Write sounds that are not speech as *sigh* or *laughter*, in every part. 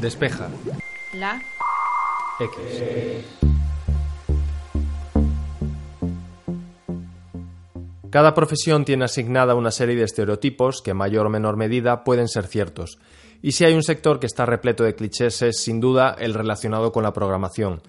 Despeja. La. X. Cada profesión tiene asignada una serie de estereotipos que en mayor o menor medida pueden ser ciertos. Y si hay un sector que está repleto de clichés es sin duda el relacionado con la programación.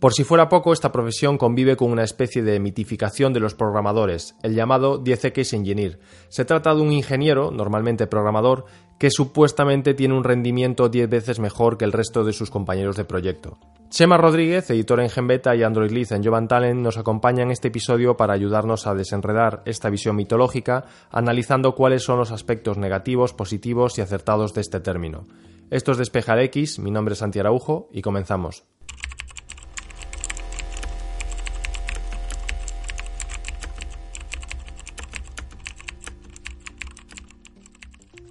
Por si fuera poco, esta profesión convive con una especie de mitificación de los programadores, el llamado 10X Engineer. Se trata de un ingeniero, normalmente programador, que supuestamente tiene un rendimiento 10 veces mejor que el resto de sus compañeros de proyecto. Chema Rodríguez, editor en Genbeta y Android Lead en Jovan Talent, nos acompaña en este episodio para ayudarnos a desenredar esta visión mitológica, analizando cuáles son los aspectos negativos, positivos y acertados de este término. Esto es Despejar X, mi nombre es Santi Araujo y comenzamos.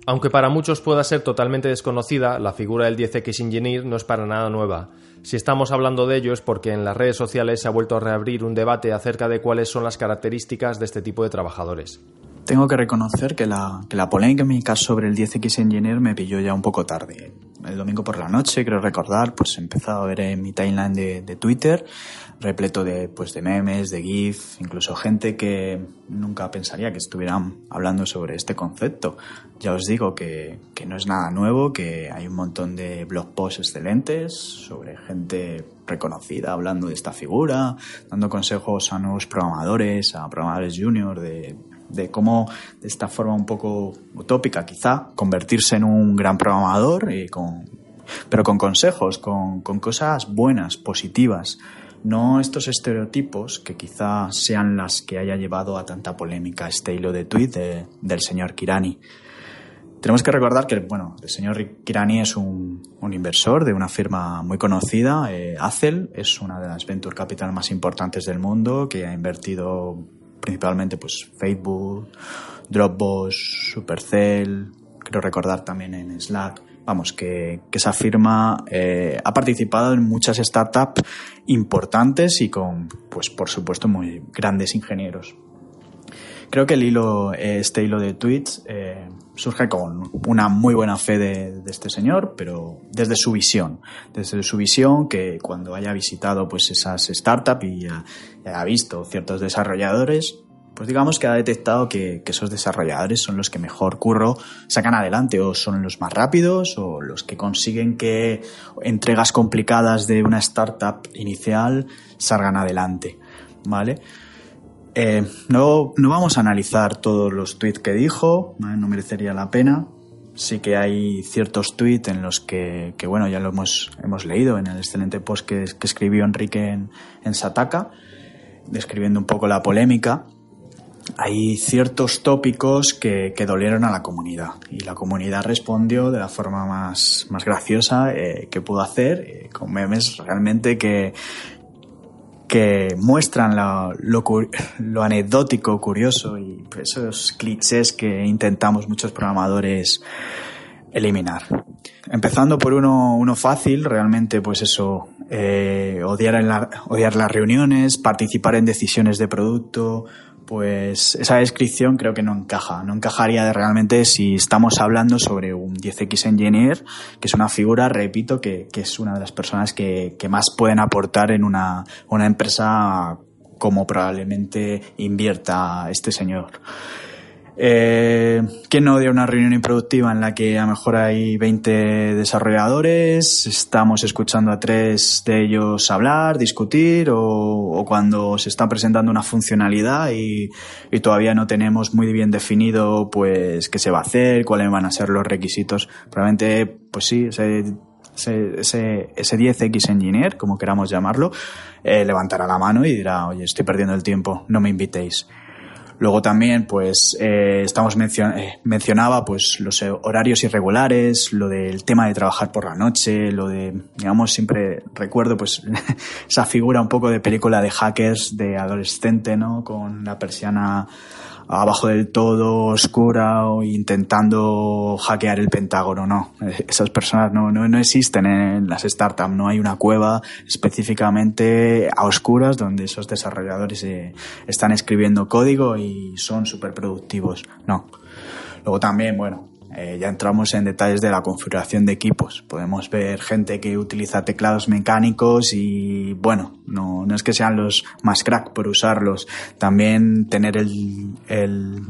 Aunque para muchos pueda ser totalmente desconocida, la figura del 10X Engineer no es para nada nueva. Si estamos hablando de ello es porque en las redes sociales se ha vuelto a reabrir un debate acerca de cuáles son las características de este tipo de trabajadores. Tengo que reconocer que la, que la polémica sobre el 10X Engineer me pilló ya un poco tarde. El domingo por la noche, creo recordar, pues he empezado a ver en mi timeline de, de Twitter repleto de, pues, de memes, de GIF, incluso gente que nunca pensaría que estuvieran hablando sobre este concepto. Ya os digo que, que no es nada nuevo, que hay un montón de blog posts excelentes sobre gente reconocida hablando de esta figura, dando consejos a nuevos programadores, a programadores junior de, de cómo de esta forma un poco utópica quizá convertirse en un gran programador y con pero con consejos, con, cosas buenas, positivas, no estos estereotipos que quizá sean las que haya llevado a tanta polémica este hilo de tweet del señor Kirani. Tenemos que recordar que, bueno, el señor Kirani es un, inversor de una firma muy conocida, eh, Acel, es una de las venture capital más importantes del mundo, que ha invertido principalmente pues Facebook, Dropbox, Supercell, quiero recordar también en Slack, vamos, que, esa firma eh, ha participado en muchas startups importantes y con, pues por supuesto, muy grandes ingenieros. Creo que el hilo, este hilo de tweets eh, surge con una muy buena fe de, este señor, pero desde su visión, desde su visión que cuando haya visitado pues esas startups y haya visto ciertos desarrolladores, pues digamos que ha detectado que, esos desarrolladores son los que mejor curro sacan adelante o son los más rápidos o los que consiguen que entregas complicadas de una startup inicial salgan adelante, ¿vale? Eh, no, no, vamos a analizar todos los tweets que dijo, no merecería la pena. Sí que hay ciertos tweets en los que, bueno, ya lo hemos, hemos leído en el excelente post que, escribió Enrique en, en Sataka, describiendo un poco la polémica hay ciertos tópicos que, que, dolieron a la comunidad y la comunidad respondió de la forma más, más graciosa eh, que pudo hacer, eh, con memes realmente que, que muestran lo, anecdótico, curioso y esos clichés que intentamos muchos programadores eliminar. Empezando por uno, fácil, realmente pues eso, eh, odiar las reuniones, participar en decisiones de producto, pues esa descripción creo que no encaja. No encajaría realmente si estamos hablando sobre un 10X Engineer, que es una figura, repito, que, es una de las personas que, más pueden aportar en una empresa como probablemente invierta este señor. Eh, ¿Quién no odia una reunión improductiva en la que a lo mejor hay 20 desarrolladores, estamos escuchando a tres de ellos hablar, discutir, o, cuando se está presentando una funcionalidad y, todavía no tenemos muy bien definido pues qué se va a hacer, cuáles van a ser los requisitos? Probablemente, pues sí, ese ese, ese, 10X Engineer, como queramos llamarlo, eh, levantará la mano y dirá, oye, estoy perdiendo el tiempo, no me invitéis. Luego también, pues, eh, estamos eh, mencionaba, pues, los horarios irregulares, lo del tema de trabajar por la noche, lo de, digamos, siempre recuerdo, pues, *laughs* esa figura un poco de película de hackers de adolescente, ¿no? Con la persiana abajo del todo, oscura, o intentando hackear el Pentágono, no. Esas personas no, no, no existen en las startups, no hay una cueva específicamente a oscuras donde esos desarrolladores eh, están escribiendo código y son súper productivos, no. Luego también, bueno, eh, ya entramos en detalles de la configuración de equipos. Podemos ver gente que utiliza teclados mecánicos y, bueno, no, no es que sean los más crack por usarlos. También tener el, el,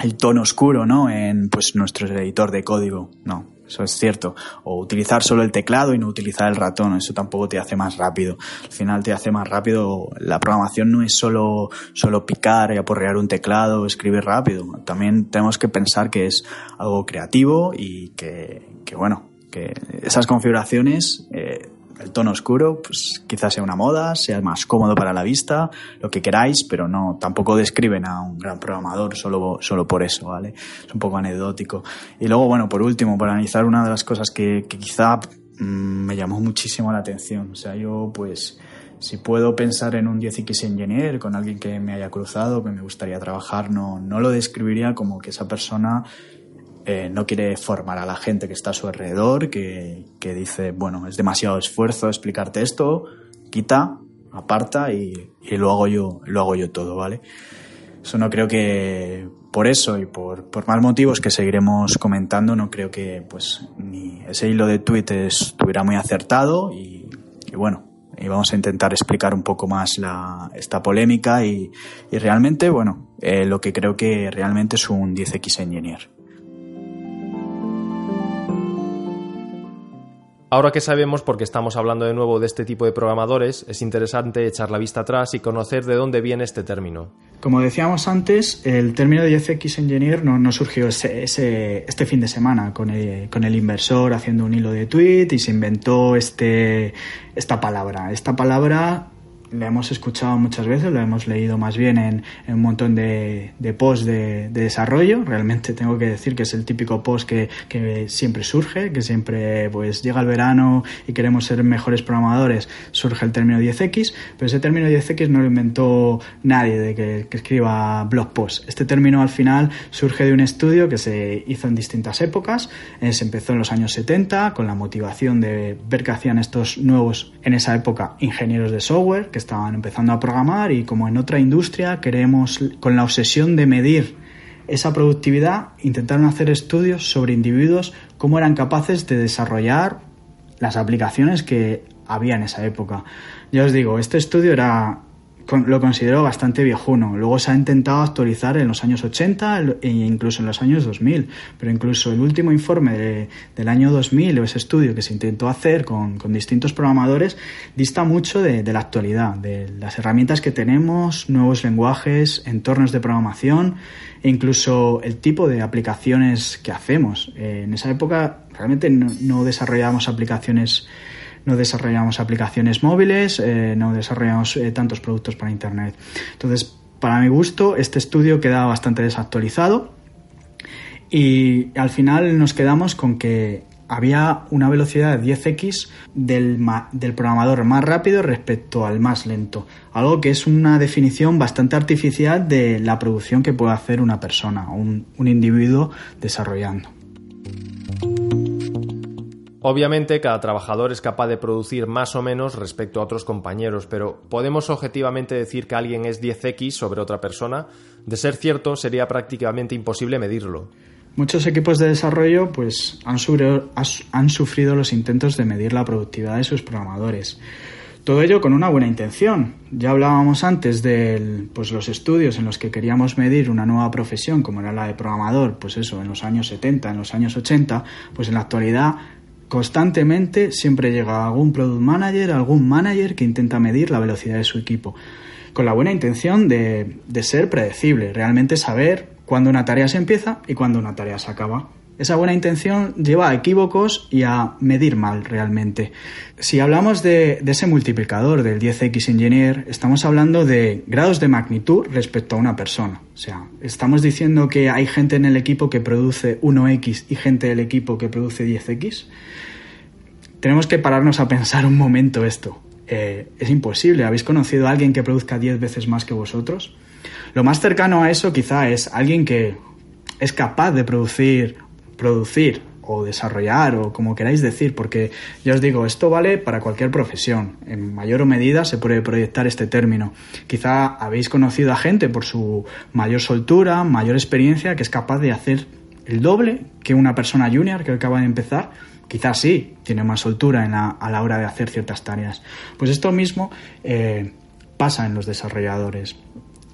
el tono oscuro, ¿no? En, pues, nuestro editor de código. No, eso es cierto. O utilizar solo el teclado y no utilizar el ratón, eso tampoco te hace más rápido. Al final te hace más rápido, la programación no es solo, solo picar y aporrear un teclado, escribir rápido. También tenemos que pensar que es algo creativo y que, que bueno, que esas configuraciones eh, el tono oscuro, pues quizás sea una moda, sea más cómodo para la vista, lo que queráis, pero no, tampoco describen a un gran programador solo, solo por eso, ¿vale? Es un poco anecdótico. Y luego, bueno, por último, para analizar una de las cosas que, quizá mm, me llamó muchísimo la atención. O sea, yo pues si puedo pensar en un 10X engineer con alguien que me haya cruzado, que me gustaría trabajar, no, no lo describiría como que esa persona eh, no quiere formar a la gente que está a su alrededor, que, que, dice, bueno, es demasiado esfuerzo explicarte esto, quita, aparta y, y, lo hago yo, lo hago yo todo, ¿vale? Eso no creo que por eso y por, por más motivos que seguiremos comentando, no creo que pues ni ese hilo de tweet estuviera muy acertado y, bueno, y vamos a intentar explicar un poco más la, esta polémica y, y realmente, bueno, eh, lo que creo que realmente es un 10X Engineer. Ahora que sabemos por qué estamos hablando de nuevo de este tipo de programadores, es interesante echar la vista atrás y conocer de dónde viene este término. Como decíamos antes, el término de FX Engineer no, no surgió ese, este fin de semana con el, con el, inversor haciendo un hilo de tweet y se inventó este, esta palabra. Esta palabra la hemos escuchado muchas veces, la hemos leído más bien en, un montón de, de posts de, de, desarrollo. Realmente tengo que decir que es el típico post que, que, siempre surge, que siempre pues llega el verano y queremos ser mejores programadores, surge el término 10X, pero ese término 10X no lo inventó nadie de que, escriba blog posts. Este término al final surge de un estudio que se hizo en distintas épocas. Se empezó en los años 70 con la motivación de ver qué hacían estos nuevos, en esa época, ingenieros de software, que estaban empezando a programar y como en otra industria queremos con la obsesión de medir esa productividad intentaron hacer estudios sobre individuos cómo eran capaces de desarrollar las aplicaciones que había en esa época. Ya os digo, este estudio era lo considero bastante viejuno. Luego se ha intentado actualizar en los años 80 e incluso en los años 2000, pero incluso el último informe de, del año 2000 o ese estudio que se intentó hacer con, distintos programadores dista mucho de, la actualidad, de las herramientas que tenemos, nuevos lenguajes, entornos de programación e incluso el tipo de aplicaciones que hacemos. Eh, en esa época realmente no desarrollábamos aplicaciones no desarrollamos aplicaciones móviles, eh, no desarrollamos eh, tantos productos para Internet. Entonces, para mi gusto, este estudio queda bastante desactualizado y al final nos quedamos con que había una velocidad de 10x del, del, programador más rápido respecto al más lento. Algo que es una definición bastante artificial de la producción que puede hacer una persona, un, un individuo desarrollando. Obviamente cada trabajador es capaz de producir más o menos respecto a otros compañeros, pero ¿podemos objetivamente decir que alguien es 10x sobre otra persona? De ser cierto, sería prácticamente imposible medirlo. Muchos equipos de desarrollo pues, han, sufrido, los intentos de medir la productividad de sus programadores. Todo ello con una buena intención. Ya hablábamos antes de pues, los estudios en los que queríamos medir una nueva profesión, como era la de programador, pues eso, en los años 70, en los años 80, pues en la actualidad constantemente siempre llega algún product manager, algún manager que intenta medir la velocidad de su equipo, con la buena intención de, de ser predecible, realmente saber cuándo una tarea se empieza y cuándo una tarea se acaba. Esa buena intención lleva a equívocos y a medir mal realmente. Si hablamos de, ese multiplicador del 10x engineer, estamos hablando de grados de magnitud respecto a una persona. O sea, estamos diciendo que hay gente en el equipo que produce 1x y gente del equipo que produce 10x. Tenemos que pararnos a pensar un momento esto. Eh, es imposible. ¿Habéis conocido a alguien que produzca 10 veces más que vosotros? Lo más cercano a eso quizá es alguien que es capaz de producir producir o desarrollar o como queráis decir, porque ya os digo, esto vale para cualquier profesión. En mayor o medida se puede proyectar este término. Quizá habéis conocido a gente por su mayor soltura, mayor experiencia, que es capaz de hacer el doble que una persona junior que acaba de empezar. Quizás sí, tiene más soltura a la hora de hacer ciertas tareas. Pues esto mismo eh, pasa en los desarrolladores.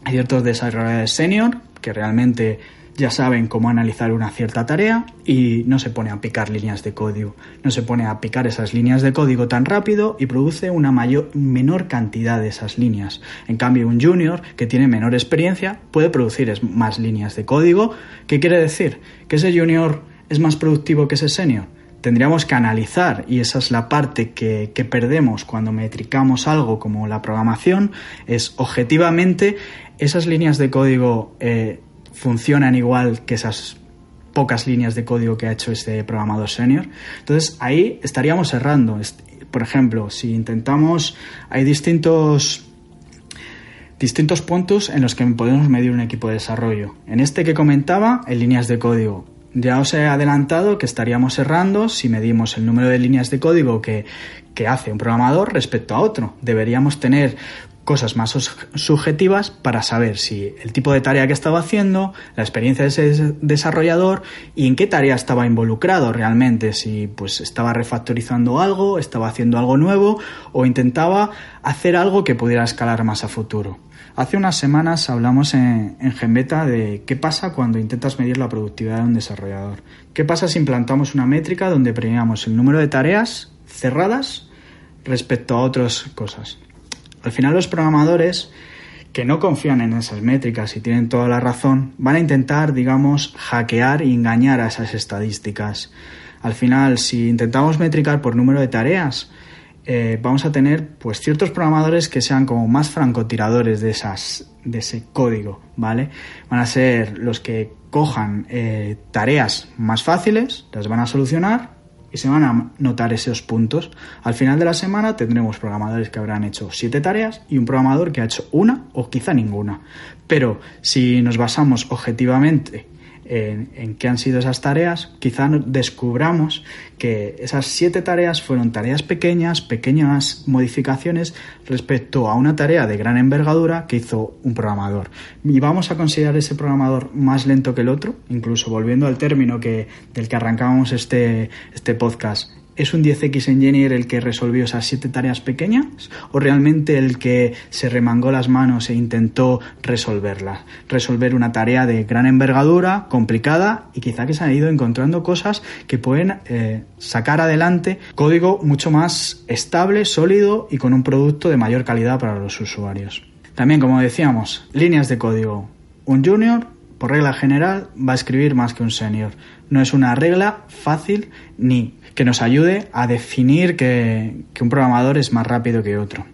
Hay ciertos desarrolladores senior que realmente ya saben cómo analizar una cierta tarea y no se pone a picar líneas de código. No se pone a picar esas líneas de código tan rápido y produce una mayor, menor cantidad de esas líneas. En cambio, un junior que tiene menor experiencia puede producir más líneas de código. ¿Qué quiere decir? ¿Que ese junior es más productivo que ese senior? Tendríamos que analizar, y esa es la parte que, perdemos cuando metricamos algo como la programación, es objetivamente esas líneas de código eh, funcionan igual que esas pocas líneas de código que ha hecho este programador senior. Entonces ahí estaríamos errando. Por ejemplo, si intentamos, hay distintos distintos puntos en los que podemos medir un equipo de desarrollo. En este que comentaba, en líneas de código. Ya os he adelantado que estaríamos errando si medimos el número de líneas de código que, que hace un programador respecto a otro. Deberíamos tener cosas más subjetivas para saber si el tipo de tarea que estaba haciendo, la experiencia de ese desarrollador y en qué tarea estaba involucrado realmente, si pues estaba refactorizando algo, estaba haciendo algo nuevo o intentaba hacer algo que pudiera escalar más a futuro. Hace unas semanas hablamos en, en Genbeta de qué pasa cuando intentas medir la productividad de un desarrollador. ¿Qué pasa si implantamos una métrica donde premiamos el número de tareas cerradas respecto a otras cosas? Al final los programadores que no confían en esas métricas y tienen toda la razón, van a intentar, digamos, hackear y engañar a esas estadísticas. Al final, si intentamos metricar por número de tareas, eh, vamos a tener pues ciertos programadores que sean como más francotiradores de esas de ese código, ¿vale? Van a ser los que cojan eh, tareas más fáciles, las van a solucionar y se van a notar esos puntos. Al final de la semana tendremos programadores que habrán hecho siete tareas y un programador que ha hecho una o quizá ninguna. Pero si nos basamos objetivamente en, qué han sido esas tareas, quizá descubramos que esas siete tareas fueron tareas pequeñas, pequeñas modificaciones respecto a una tarea de gran envergadura que hizo un programador. Y vamos a considerar ese programador más lento que el otro, incluso volviendo al término que, del que arrancábamos este, este podcast, ¿Es un 10X Engineer el que resolvió esas siete tareas pequeñas? ¿O realmente el que se remangó las manos e intentó resolverlas? Resolver una tarea de gran envergadura, complicada y quizá que se han ido encontrando cosas que pueden eh, sacar adelante código mucho más estable, sólido y con un producto de mayor calidad para los usuarios. También, como decíamos, líneas de código. Un junior por regla general, va a escribir más que un senior. No es una regla fácil ni que nos ayude a definir que, un programador es más rápido que otro.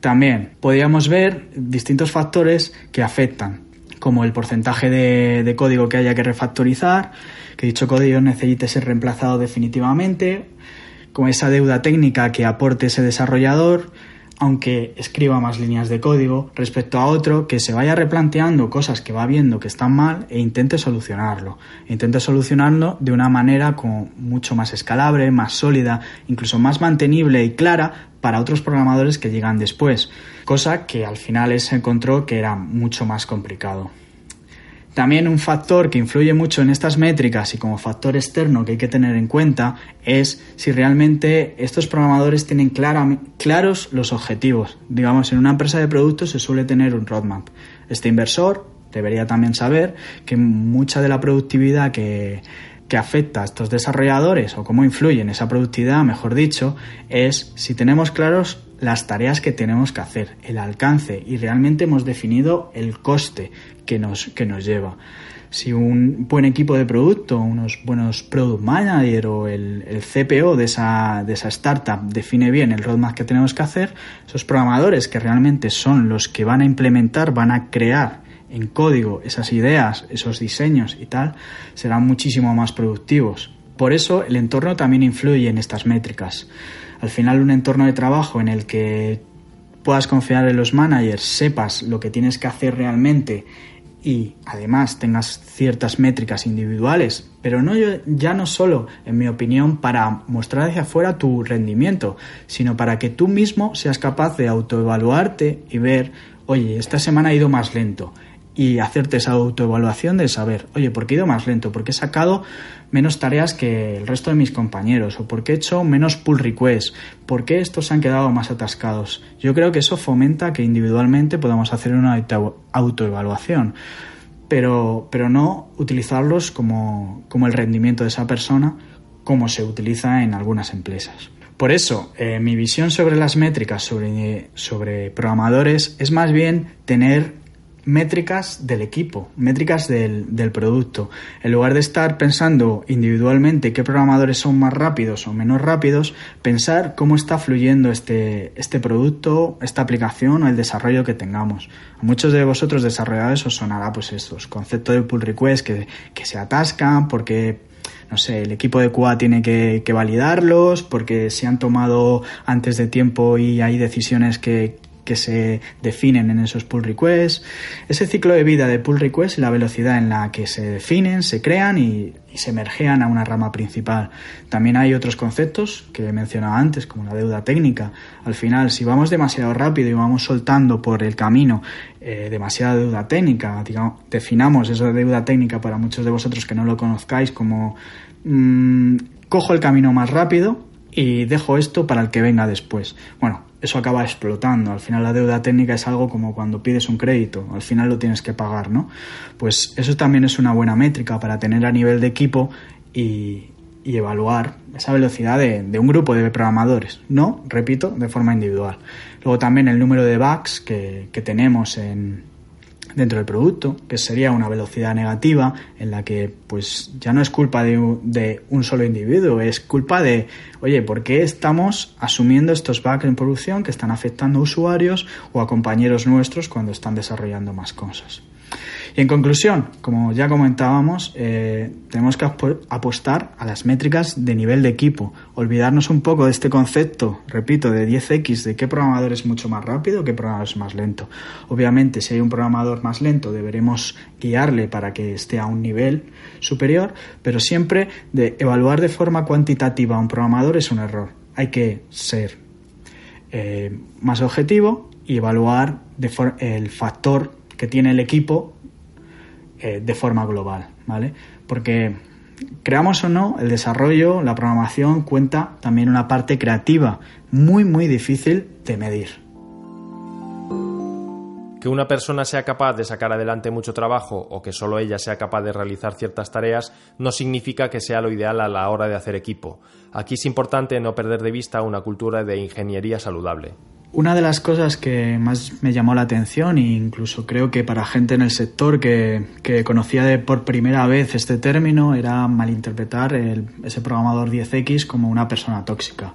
También podríamos ver distintos factores que afectan, como el porcentaje de, código que haya que refactorizar, que dicho código necesite ser reemplazado definitivamente, como esa deuda técnica que aporte ese desarrollador, aunque escriba más líneas de código, respecto a otro que se vaya replanteando cosas que va viendo que están mal e intente solucionarlo. intente solucionarlo de una manera como mucho más escalable, más sólida, incluso más mantenible y clara para otros programadores que llegan después, cosa que al final se encontró que era mucho más complicado. También un factor que influye mucho en estas métricas y como factor externo que hay que tener en cuenta es si realmente estos programadores tienen claros los objetivos. Digamos, en una empresa de productos se suele tener un roadmap. Este inversor debería también saber que mucha de la productividad que, que afecta a estos desarrolladores o cómo influye en esa productividad, mejor dicho, es si tenemos claros las tareas que tenemos que hacer, el alcance y realmente hemos definido el coste que nos, que nos lleva. Si un buen equipo de producto, unos buenos product manager o el, el CPO de esa, de esa startup define bien el roadmap que tenemos que hacer, esos programadores que realmente son los que van a implementar, van a crear en código esas ideas, esos diseños y tal, serán muchísimo más productivos. Por eso el entorno también influye en estas métricas. Al final un entorno de trabajo en el que puedas confiar en los managers, sepas lo que tienes que hacer realmente y además tengas ciertas métricas individuales, pero no ya no solo, en mi opinión, para mostrar hacia afuera tu rendimiento, sino para que tú mismo seas capaz de autoevaluarte y ver, oye, esta semana ha ido más lento y hacerte esa autoevaluación de saber, oye, ¿por qué he ido más lento? ¿Por qué he sacado menos tareas que el resto de mis compañeros? ¿O por qué he hecho menos pull requests? ¿Por qué estos se han quedado más atascados? Yo creo que eso fomenta que individualmente podamos hacer una autoevaluación, pero, pero no utilizarlos como, como el rendimiento de esa persona como se utiliza en algunas empresas. Por eso, eh, mi visión sobre las métricas sobre, sobre programadores es más bien tener métricas del equipo, métricas del, producto. En lugar de estar pensando individualmente qué programadores son más rápidos o menos rápidos, pensar cómo está fluyendo este, este producto, esta aplicación o el desarrollo que tengamos. A muchos de vosotros desarrolladores os sonará pues estos conceptos de pull request que, que se atascan porque no sé, el equipo de QA tiene que, que, validarlos porque se han tomado antes de tiempo y hay decisiones que, que se definen en esos pull requests, ese ciclo de vida de pull requests y la velocidad en la que se definen, se crean y, se mergean a una rama principal. También hay otros conceptos que he mencionado antes, como la deuda técnica. Al final, si vamos demasiado rápido y vamos soltando por el camino eh, demasiada deuda técnica, digamos, definamos esa deuda técnica para muchos de vosotros que no lo conozcáis como mm, cojo el camino más rápido y dejo esto para el que venga después. Bueno, eso acaba explotando. Al final la deuda técnica es algo como cuando pides un crédito, al final lo tienes que pagar, ¿no? Pues eso también es una buena métrica para tener a nivel de equipo y, evaluar esa velocidad de, de, un grupo de programadores, no, repito, de forma individual. Luego también el número de bugs que, que tenemos en, dentro del producto, que sería una velocidad negativa en la que pues ya no es culpa de un, solo individuo, es culpa de, oye, ¿por qué estamos asumiendo estos bugs en producción que están afectando a usuarios o a compañeros nuestros cuando están desarrollando más cosas? Y en conclusión, como ya comentábamos, eh, tenemos que apostar a las métricas de nivel de equipo, olvidarnos un poco de este concepto, repito, de 10x, de qué programador es mucho más rápido, qué programador es más lento. Obviamente, si hay un programador más lento, deberemos guiarle para que esté a un nivel superior, pero siempre de evaluar de forma cuantitativa a un programador es un error. Hay que ser eh, más objetivo y evaluar el factor que tiene el equipo eh, de forma global, ¿vale? Porque creamos o no, el desarrollo, la programación cuenta también una parte creativa muy muy difícil de medir. Que una persona sea capaz de sacar adelante mucho trabajo o que solo ella sea capaz de realizar ciertas tareas no significa que sea lo ideal a la hora de hacer equipo. Aquí es importante no perder de vista una cultura de ingeniería saludable. Una de las cosas que más me llamó la atención, e incluso creo que para gente en el sector que, conocía de por primera vez este término, era malinterpretar ese programador 10X como una persona tóxica.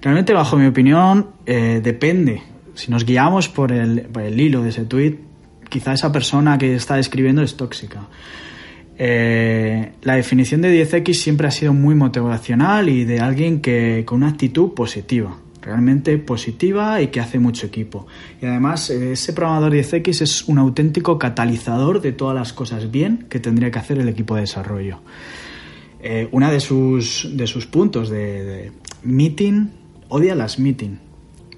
Realmente, bajo mi opinión, eh, depende. Si nos guiamos por el, hilo de ese tweet, quizá esa persona que está escribiendo es tóxica. Eh, la definición de 10X siempre ha sido muy motivacional y de alguien que con una actitud positiva realmente positiva y que hace mucho equipo. Y además ese programador 10X es un auténtico catalizador de todas las cosas bien que tendría que hacer el equipo de desarrollo. Eh, una de sus, de sus puntos de, meeting, odia las meeting.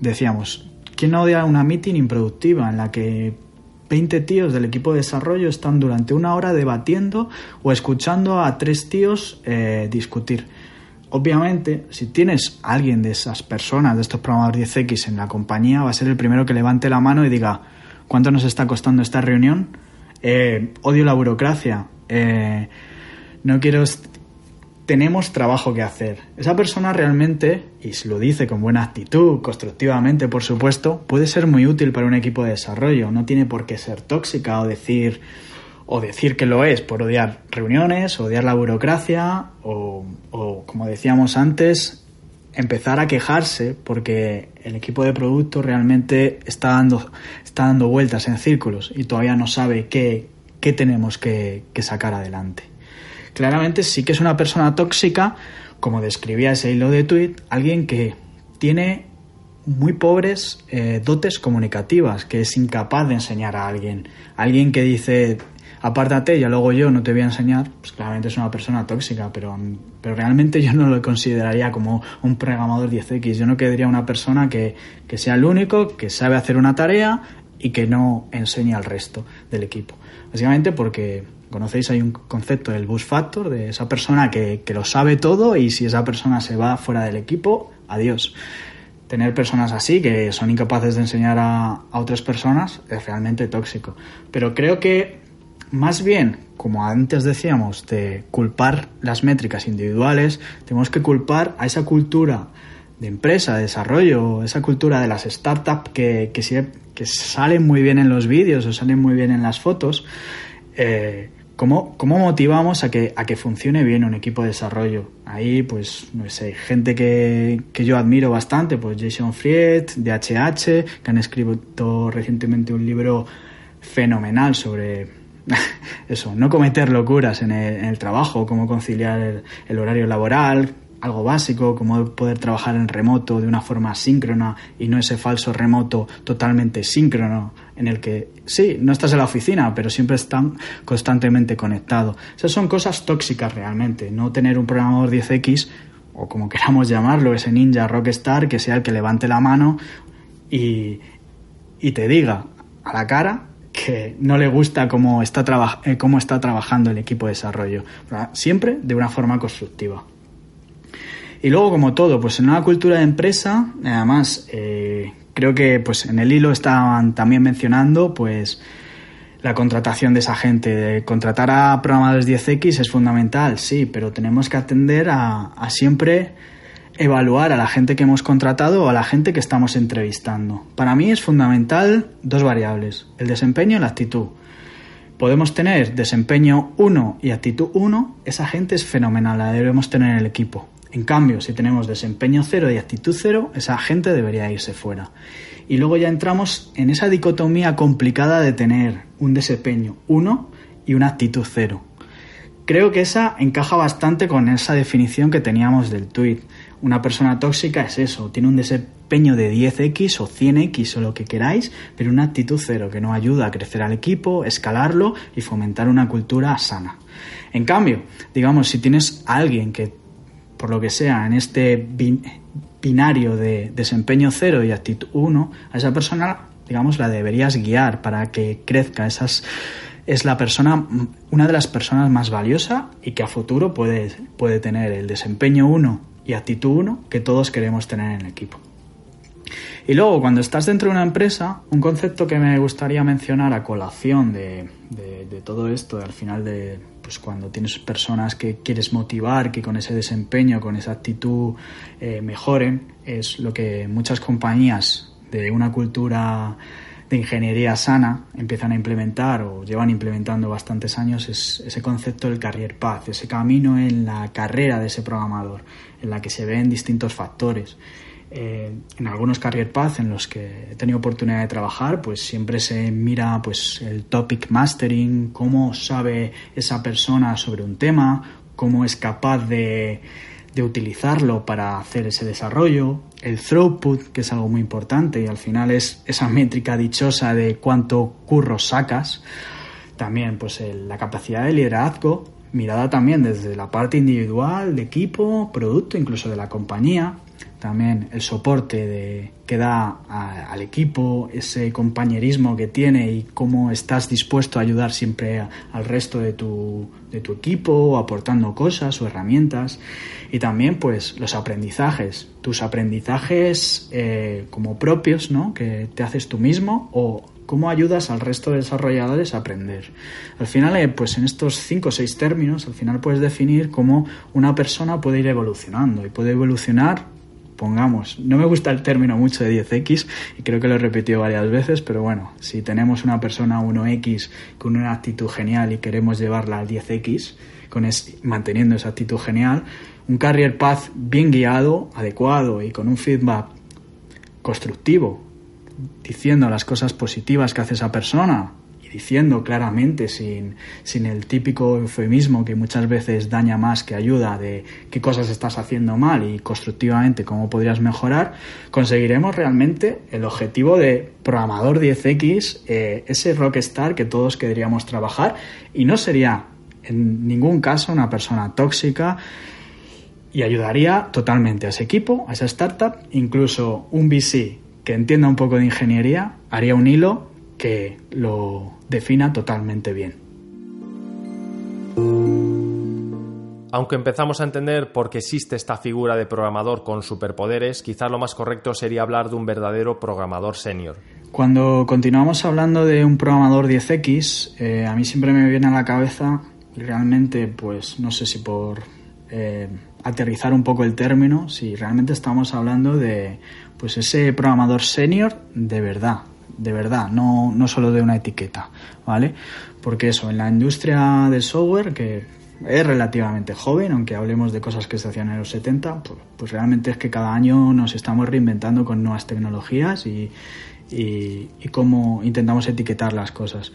Decíamos, ¿quién odia una meeting improductiva en la que 20 tíos del equipo de desarrollo están durante una hora debatiendo o escuchando a tres tíos eh, discutir? Obviamente, si tienes a alguien de esas personas, de estos programadores 10X en la compañía, va a ser el primero que levante la mano y diga, ¿cuánto nos está costando esta reunión? Eh, odio la burocracia. Eh, no quiero... Tenemos trabajo que hacer. Esa persona realmente, y lo dice con buena actitud, constructivamente, por supuesto, puede ser muy útil para un equipo de desarrollo. No tiene por qué ser tóxica o decir o decir que lo es por odiar reuniones, odiar la burocracia o, como decíamos antes, empezar a quejarse porque el equipo de producto realmente está dando, está dando vueltas en círculos y todavía no sabe qué, qué tenemos que, sacar adelante. Claramente sí que es una persona tóxica, como describía ese hilo de tweet, alguien que tiene muy pobres eh, dotes comunicativas, que es incapaz de enseñar a alguien. Alguien que dice, apártate, ya luego yo no te voy a enseñar, pues claramente es una persona tóxica, pero, pero realmente yo no lo consideraría como un programador 10X. Yo no querría una persona que, sea el único, que sabe hacer una tarea y que no enseñe al resto del equipo. Básicamente porque conocéis, hay un concepto del bus factor, de esa persona que, que lo sabe todo y si esa persona se va fuera del equipo, adiós tener personas así que son incapaces de enseñar a, otras personas es realmente tóxico. Pero creo que más bien, como antes decíamos, de culpar las métricas individuales, tenemos que culpar a esa cultura de empresa, de desarrollo, esa cultura de las startups que, que, que salen muy bien en los vídeos o salen muy bien en las fotos. Eh, ¿Cómo, ¿Cómo, motivamos a que, a que funcione bien un equipo de desarrollo? Ahí, pues, no sé, gente que, que yo admiro bastante, pues Jason Fried, de HH, que han escrito recientemente un libro fenomenal sobre *laughs* eso, no cometer locuras en el, en el trabajo, cómo conciliar el horario laboral, algo básico, como poder trabajar en remoto de una forma síncrona y no ese falso remoto totalmente síncrono en el que sí, no estás en la oficina, pero siempre están constantemente conectados. Esas son cosas tóxicas realmente, no tener un programador 10X o como *laughs* queramos llamarlo, ese ninja rockstar que sea el que levante la mano y, y te diga a la cara que no le gusta cómo está, eh, cómo está trabajando el equipo de desarrollo. Siempre de una forma constructiva. Y luego, como todo, pues en una cultura de empresa, además, eh, creo que pues en el hilo estaban también mencionando, pues la contratación de esa gente. Contratar a programadores 10X es fundamental, sí, pero tenemos que atender a, a siempre evaluar a la gente que hemos contratado o a la gente que estamos entrevistando. Para mí es fundamental dos variables, el desempeño y la actitud. Podemos tener desempeño 1 y actitud 1, esa gente es fenomenal, la debemos tener en el equipo. En cambio, si tenemos desempeño cero y actitud cero, esa gente debería irse fuera. Y luego ya entramos en esa dicotomía complicada de tener un desempeño 1 y una actitud cero. Creo que esa encaja bastante con esa definición que teníamos del tweet. Una persona tóxica es eso, tiene un desempeño de 10x o 100x o lo que queráis, pero una actitud cero que no ayuda a crecer al equipo, escalarlo y fomentar una cultura sana. En cambio, digamos, si tienes a alguien que por lo que sea, en este binario de desempeño cero y actitud 1, a esa persona, digamos, la deberías guiar para que crezca. Esas es la persona, una de las personas más valiosas y que a futuro puede, puede tener el desempeño 1 y actitud 1 que todos queremos tener en el equipo. Y luego, cuando estás dentro de una empresa, un concepto que me gustaría mencionar a colación de, de todo esto, al final de, pues cuando tienes personas que quieres motivar, que con ese desempeño, con esa actitud eh, mejoren, es lo que muchas compañías de una cultura de ingeniería sana empiezan a implementar o llevan implementando bastantes años es ese concepto del career path, ese camino en la carrera de ese programador, en la que se ven distintos factores. Eh, en algunos career paths en los que he tenido oportunidad de trabajar, pues siempre se mira pues el topic mastering, cómo sabe esa persona sobre un tema, cómo es capaz de, de utilizarlo para hacer ese desarrollo, el throughput, que es algo muy importante y al final es esa métrica dichosa de cuánto curro sacas, también pues la capacidad de liderazgo, mirada también desde la parte individual, de equipo, producto, incluso de la compañía, también el soporte que da al equipo, ese compañerismo que tiene y cómo estás dispuesto a ayudar siempre al resto de tu, de tu equipo, aportando cosas o herramientas. Y también pues los aprendizajes, tus aprendizajes eh, como propios, ¿no? Que te haces tú mismo o cómo ayudas al resto de desarrolladores a aprender. Al final, eh, pues en estos cinco o seis términos, al final puedes definir cómo una persona puede ir evolucionando y puede evolucionar pongamos, no me gusta el término mucho de 10X y creo que lo he repetido varias veces, pero bueno, si tenemos una persona 1X con una actitud genial y queremos llevarla al 10X, con manteniendo esa actitud genial, un career path bien guiado, adecuado y con un feedback constructivo, diciendo las cosas positivas que hace esa persona, diciendo claramente, sin, sin el típico eufemismo que muchas veces daña más que ayuda de qué cosas estás haciendo mal y constructivamente cómo podrías mejorar, conseguiremos realmente el objetivo de programador 10X, eh, ese rockstar que todos querríamos trabajar. Y no sería en ningún caso una persona tóxica y ayudaría totalmente a ese equipo, a esa startup, incluso un VC que entienda un poco de ingeniería, haría un hilo que lo defina totalmente bien. Aunque empezamos a entender por qué existe esta figura de programador con superpoderes, quizás lo más correcto sería hablar de un verdadero programador senior. Cuando continuamos hablando de un programador 10X, eh, a mí siempre me viene a la cabeza, realmente, pues no sé si por eh, aterrizar un poco el término, si realmente estamos hablando de pues ese programador senior de verdad, de verdad, no, no solo de una etiqueta, ¿vale? Porque eso, en la industria del software, que es relativamente joven, aunque hablemos de cosas que se hacían en los 70, pues, pues realmente es que cada año nos estamos reinventando con nuevas tecnologías y, y, cómo intentamos etiquetar las cosas.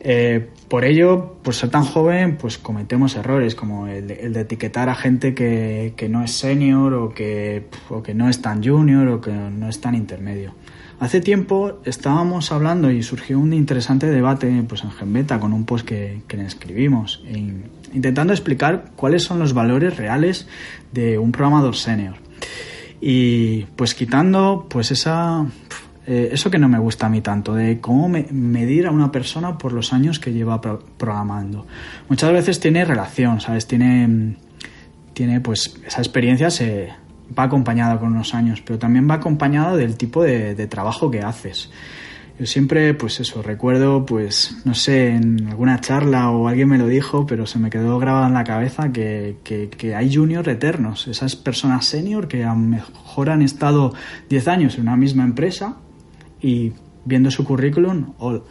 Eh, por ello, por ser tan joven, pues cometemos errores como el de, etiquetar a gente que, que, no es senior o que, o que no es tan junior o que no es tan intermedio. Hace tiempo estábamos hablando y surgió un interesante debate pues, en Genbeta con un post que, que le escribimos, intentando explicar cuáles son los valores reales de un programador senior. Y pues quitando pues esa eh, eso que no me gusta a mí tanto, de cómo medir a una persona por los años que lleva programando. Muchas veces tiene relación, ¿sabes? Tiene, tiene pues esa experiencia se va acompañada con unos años, pero también va acompañada del tipo de, trabajo que haces. Yo siempre, pues eso, recuerdo, pues, no sé, en alguna charla o alguien me lo dijo, pero se me quedó grabado en la cabeza que, que, que hay juniors eternos, esas personas senior que a lo mejor han estado 10 años en una misma empresa y viendo su currículum, o,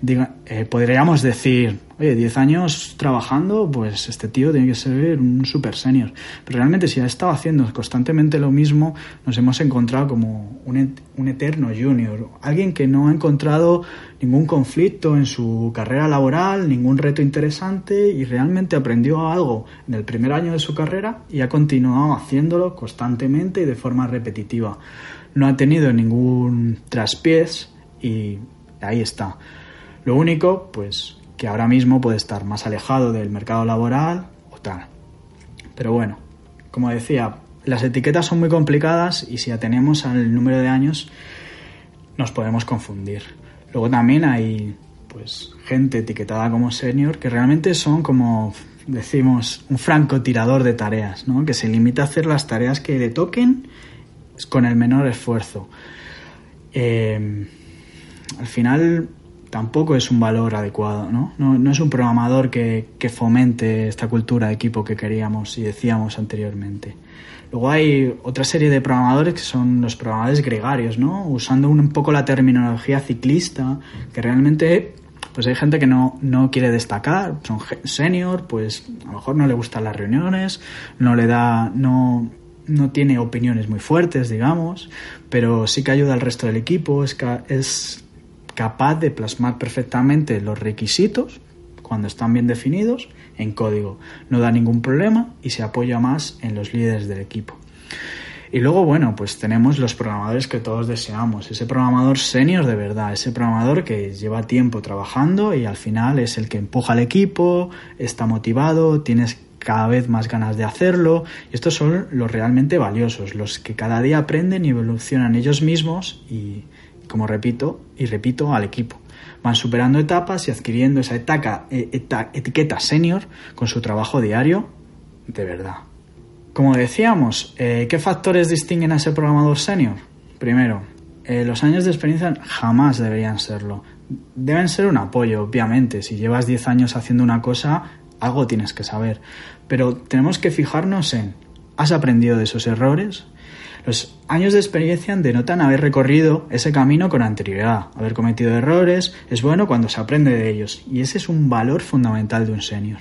diga, eh, podríamos decir, oye, 10 años trabajando, pues este tío tiene que ser un super senior. Pero realmente si ha estado haciendo constantemente lo mismo, nos hemos encontrado como un eterno junior, alguien que no ha encontrado ningún conflicto en su carrera laboral, ningún reto interesante y realmente aprendió algo en el primer año de su carrera y ha continuado haciéndolo constantemente y de forma repetitiva no ha tenido ningún traspiés y ahí está. Lo único, pues, que ahora mismo puede estar más alejado del mercado laboral o tal. Pero bueno, como decía, las etiquetas son muy complicadas y si atenemos al número de años nos podemos confundir. Luego también hay pues gente etiquetada como senior que realmente son como decimos un francotirador de tareas, ¿no? Que se limita a hacer las tareas que le toquen con el menor esfuerzo. Eh, al final tampoco es un valor adecuado, ¿no? No, es un programador que, fomente esta cultura de equipo que queríamos y decíamos anteriormente. Luego hay otra serie de programadores que son los programadores gregarios, ¿no? Usando un poco la terminología ciclista, que realmente pues hay gente que no, no quiere destacar, son senior, pues a lo mejor no le gustan las reuniones, no le da, no, no tiene opiniones muy fuertes, digamos, pero sí que ayuda al resto del equipo, es, es capaz de plasmar perfectamente los requisitos cuando están bien definidos en código. No da ningún problema y se apoya más en los líderes del equipo. Y luego, bueno, pues tenemos los programadores que todos deseamos. Ese programador senior de verdad, ese programador que lleva tiempo trabajando y al final es el que empuja al equipo, está motivado, tienes cada vez más ganas de hacerlo. Y estos son los realmente valiosos, los que cada día aprenden y evolucionan ellos mismos y, como repito, y repito, al equipo. Van superando etapas y adquiriendo esa e, etiqueta senior con su trabajo diario de verdad. Como decíamos, eh, ¿qué factores distinguen a ese programador senior? Primero, eh, los años de experiencia jamás deberían serlo. Deben ser un apoyo, obviamente. Si llevas 10 años haciendo una cosa, algo tienes que saber. Pero tenemos que fijarnos en, ¿has aprendido de esos errores? Los años de experiencia denotan haber recorrido ese camino con anterioridad, haber cometido errores, es bueno cuando se aprende de ellos y ese es un valor fundamental de un senior.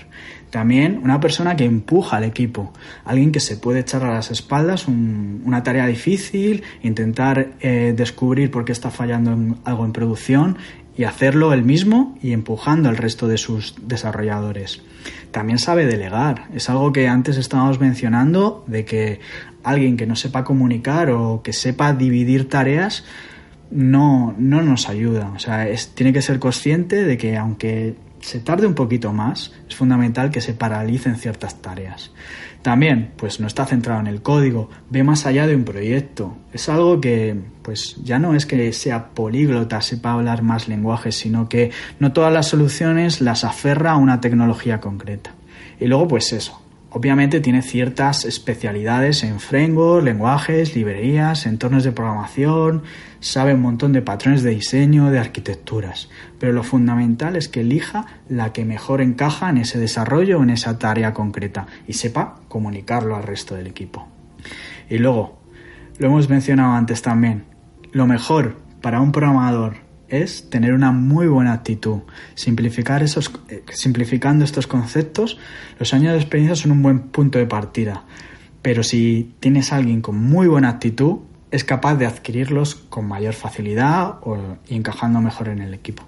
También una persona que empuja al equipo, alguien que se puede echar a las espaldas una tarea difícil, intentar eh, descubrir por qué está fallando algo en producción y hacerlo él mismo y empujando al resto de sus desarrolladores. También sabe delegar, es algo que antes estábamos mencionando, de que alguien que no sepa comunicar o que sepa dividir tareas no, no nos ayuda. O sea, es, tiene que ser consciente de que aunque se tarde un poquito más, es fundamental que se paralicen ciertas tareas. También, pues no está centrado en el código, ve más allá de un proyecto. Es algo que, pues ya no es que sea políglota, sepa hablar más lenguajes, sino que no todas las soluciones las aferra a una tecnología concreta. Y luego, pues eso, Obviamente tiene ciertas especialidades en framework, lenguajes, librerías, entornos de programación, sabe un montón de patrones de diseño, de arquitecturas, pero lo fundamental es que elija la que mejor encaja en ese desarrollo o en esa tarea concreta y sepa comunicarlo al resto del equipo. Y luego, lo hemos mencionado antes también, lo mejor para un programador es tener una muy buena actitud. Simplificar esos, eh, simplificando estos conceptos, los años de experiencia son un buen punto de partida. Pero si tienes alguien con muy buena actitud, es capaz de adquirirlos con mayor facilidad o, encajando mejor en el equipo.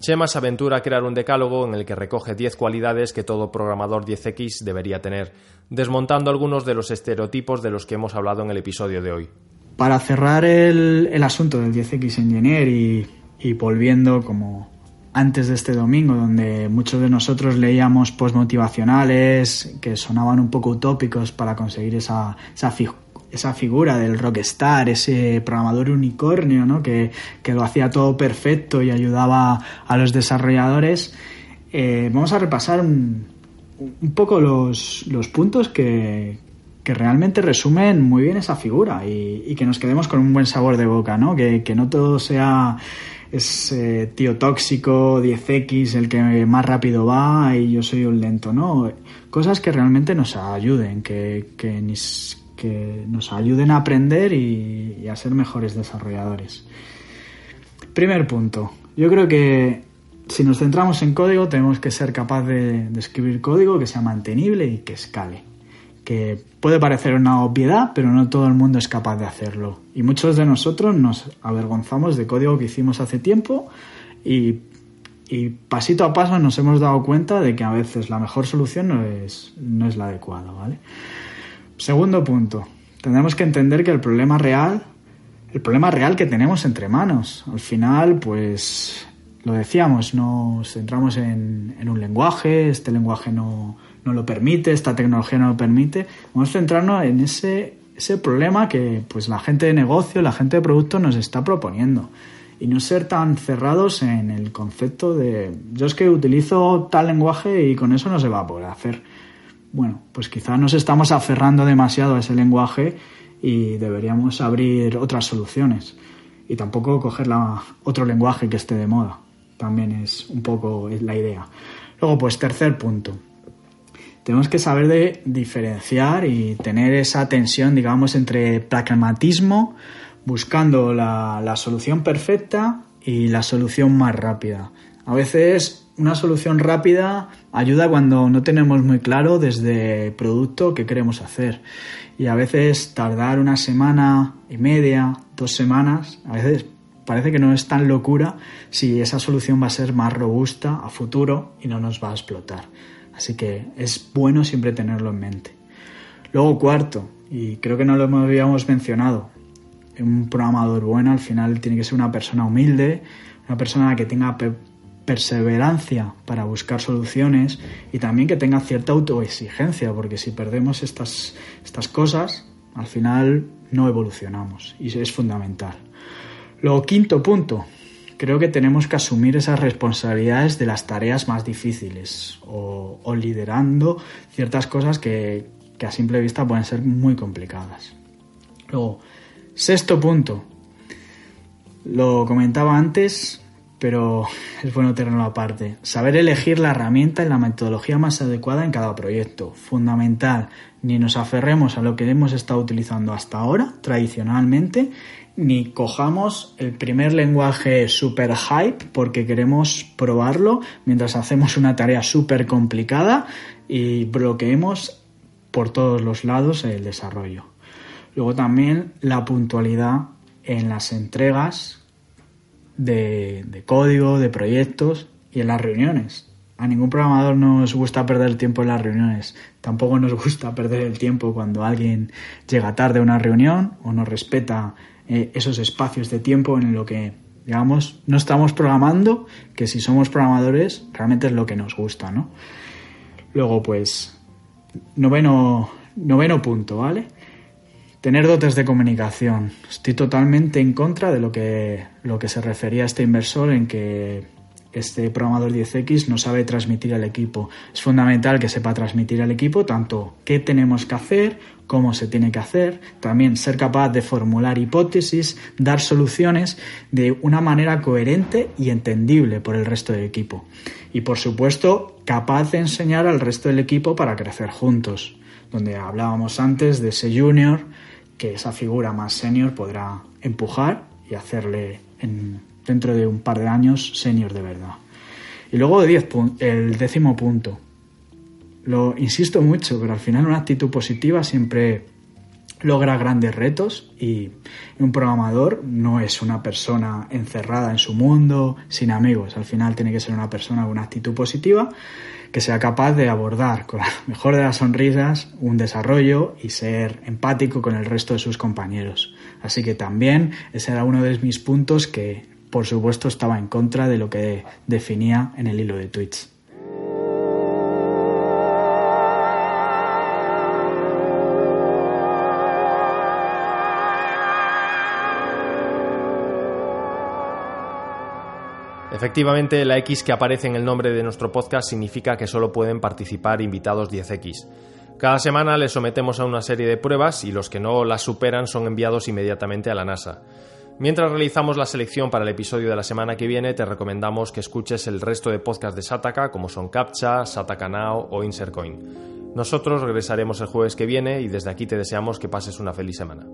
Chema se aventura a crear un decálogo en el que recoge 10 cualidades que todo programador 10X debería tener, desmontando algunos de los estereotipos de los que hemos hablado en el episodio de hoy. Para cerrar el, asunto del 10X Engineer y, y, volviendo como antes de este domingo, donde muchos de nosotros leíamos post motivacionales que sonaban un poco utópicos para conseguir esa, esa, figura del rockstar, ese programador unicornio, ¿no? que, lo hacía todo perfecto y ayudaba a los desarrolladores, eh, vamos a repasar un, un poco los, los puntos que, que realmente resumen muy bien esa figura y, que nos quedemos con un buen sabor de boca, ¿no? Que, no todo sea ese tío tóxico, 10X, el que más rápido va y yo soy un lento, ¿no? Cosas que realmente nos ayuden, que, que, nos ayuden a aprender y, a ser mejores desarrolladores. Primer punto. Yo creo que si nos centramos en código tenemos que ser capaz de escribir código que sea mantenible y que escale que puede parecer una obviedad, pero no todo el mundo es capaz de hacerlo. Y muchos de nosotros nos avergonzamos de código que hicimos hace tiempo y, pasito a paso nos hemos dado cuenta de que a veces la mejor solución no es, no es la adecuada, ¿vale? Segundo punto, tendremos que entender que el problema real, el problema real que tenemos entre manos, al final, pues lo decíamos, nos centramos en un lenguaje, este lenguaje no, no lo permite, esta tecnología no lo permite. Vamos a centrarnos en ese, ese problema que pues la gente de negocio, la gente de producto nos está proponiendo. Y no ser tan cerrados en el concepto de yo es que utilizo tal lenguaje y con eso no se va a poder hacer. Bueno, pues quizá nos estamos aferrando demasiado a ese lenguaje y deberíamos abrir otras soluciones. Y tampoco coger la, otro lenguaje que esté de moda. También es un poco la idea. Luego, pues tercer punto tenemos que saber diferenciar y tener esa tensión, digamos, entre pragmatismo, buscando la, solución perfecta y la solución más rápida. A veces una solución rápida ayuda cuando no tenemos muy claro desde producto qué queremos hacer. Y a veces tardar una semana y media, dos semanas, a veces parece que no es tan locura si esa solución va a ser más robusta a futuro y no nos va a explotar. Así que es bueno siempre tenerlo en mente. Luego cuarto, y creo que no lo habíamos mencionado, un programador bueno al final tiene que ser una persona humilde, una persona que tenga perseverancia para buscar soluciones y también que tenga cierta autoexigencia, porque si perdemos estas, estas cosas, al final no evolucionamos y es fundamental. Luego, quinto punto, creo que tenemos que asumir esas responsabilidades de las tareas más difíciles o, liderando ciertas cosas que, a simple vista pueden ser muy complicadas. Luego, sexto punto, lo comentaba antes, pero *laughs* es bueno tenerlo aparte. Saber elegir la herramienta y la metodología más adecuada en cada proyecto. Fundamental. Ni nos aferremos a lo que hemos estado utilizando hasta ahora, tradicionalmente, ni cojamos el primer lenguaje super hype porque queremos probarlo mientras hacemos una tarea súper complicada y bloqueemos por todos los lados el desarrollo. Luego también la puntualidad en las entregas de, de código, de proyectos y en las reuniones. A ningún programador nos gusta perder el tiempo en las reuniones. Tampoco nos gusta perder el tiempo cuando alguien llega tarde a una reunión o no respeta eh, esos espacios de tiempo en lo que digamos, no estamos programando, que si somos programadores realmente es lo que nos gusta, ¿no? Luego, pues, noveno, noveno punto, ¿vale? Tener dotes de comunicación. Estoy totalmente en contra de lo que, lo que se refería a este inversor en que este programador 10X no sabe transmitir al equipo. Es fundamental que sepa transmitir al equipo tanto qué tenemos que hacer, cómo se tiene que hacer, también ser capaz de formular hipótesis, dar soluciones de una manera coherente y entendible por el resto del equipo. Y por supuesto, capaz de enseñar al resto del equipo para crecer juntos, donde hablábamos antes de ese junior, que esa figura más senior podrá empujar y hacerle en dentro de un par de años senior de verdad. Y luego el décimo punto. Lo insisto mucho, pero al final una actitud positiva siempre logra grandes retos y un programador no es una persona encerrada en su mundo, sin amigos. Al final tiene que ser una persona con una actitud positiva que sea capaz de abordar con la *laughs* mejor de las sonrisas un desarrollo y ser empático con el resto de sus compañeros. Así que también ese era uno de mis puntos que por supuesto estaba en contra de lo que definía en el hilo de tweets. Efectivamente, la X que aparece en el nombre de nuestro podcast significa que solo pueden participar invitados 10X. Cada semana les sometemos a una serie de pruebas y los que no las superan son enviados inmediatamente a la NASA. Mientras realizamos la selección para el episodio de la semana que viene, te recomendamos que escuches el resto de podcasts de Sataka, como son Captcha, Sataka Now o Insercoin. Nosotros regresaremos el jueves que viene y desde aquí te deseamos que pases una feliz semana.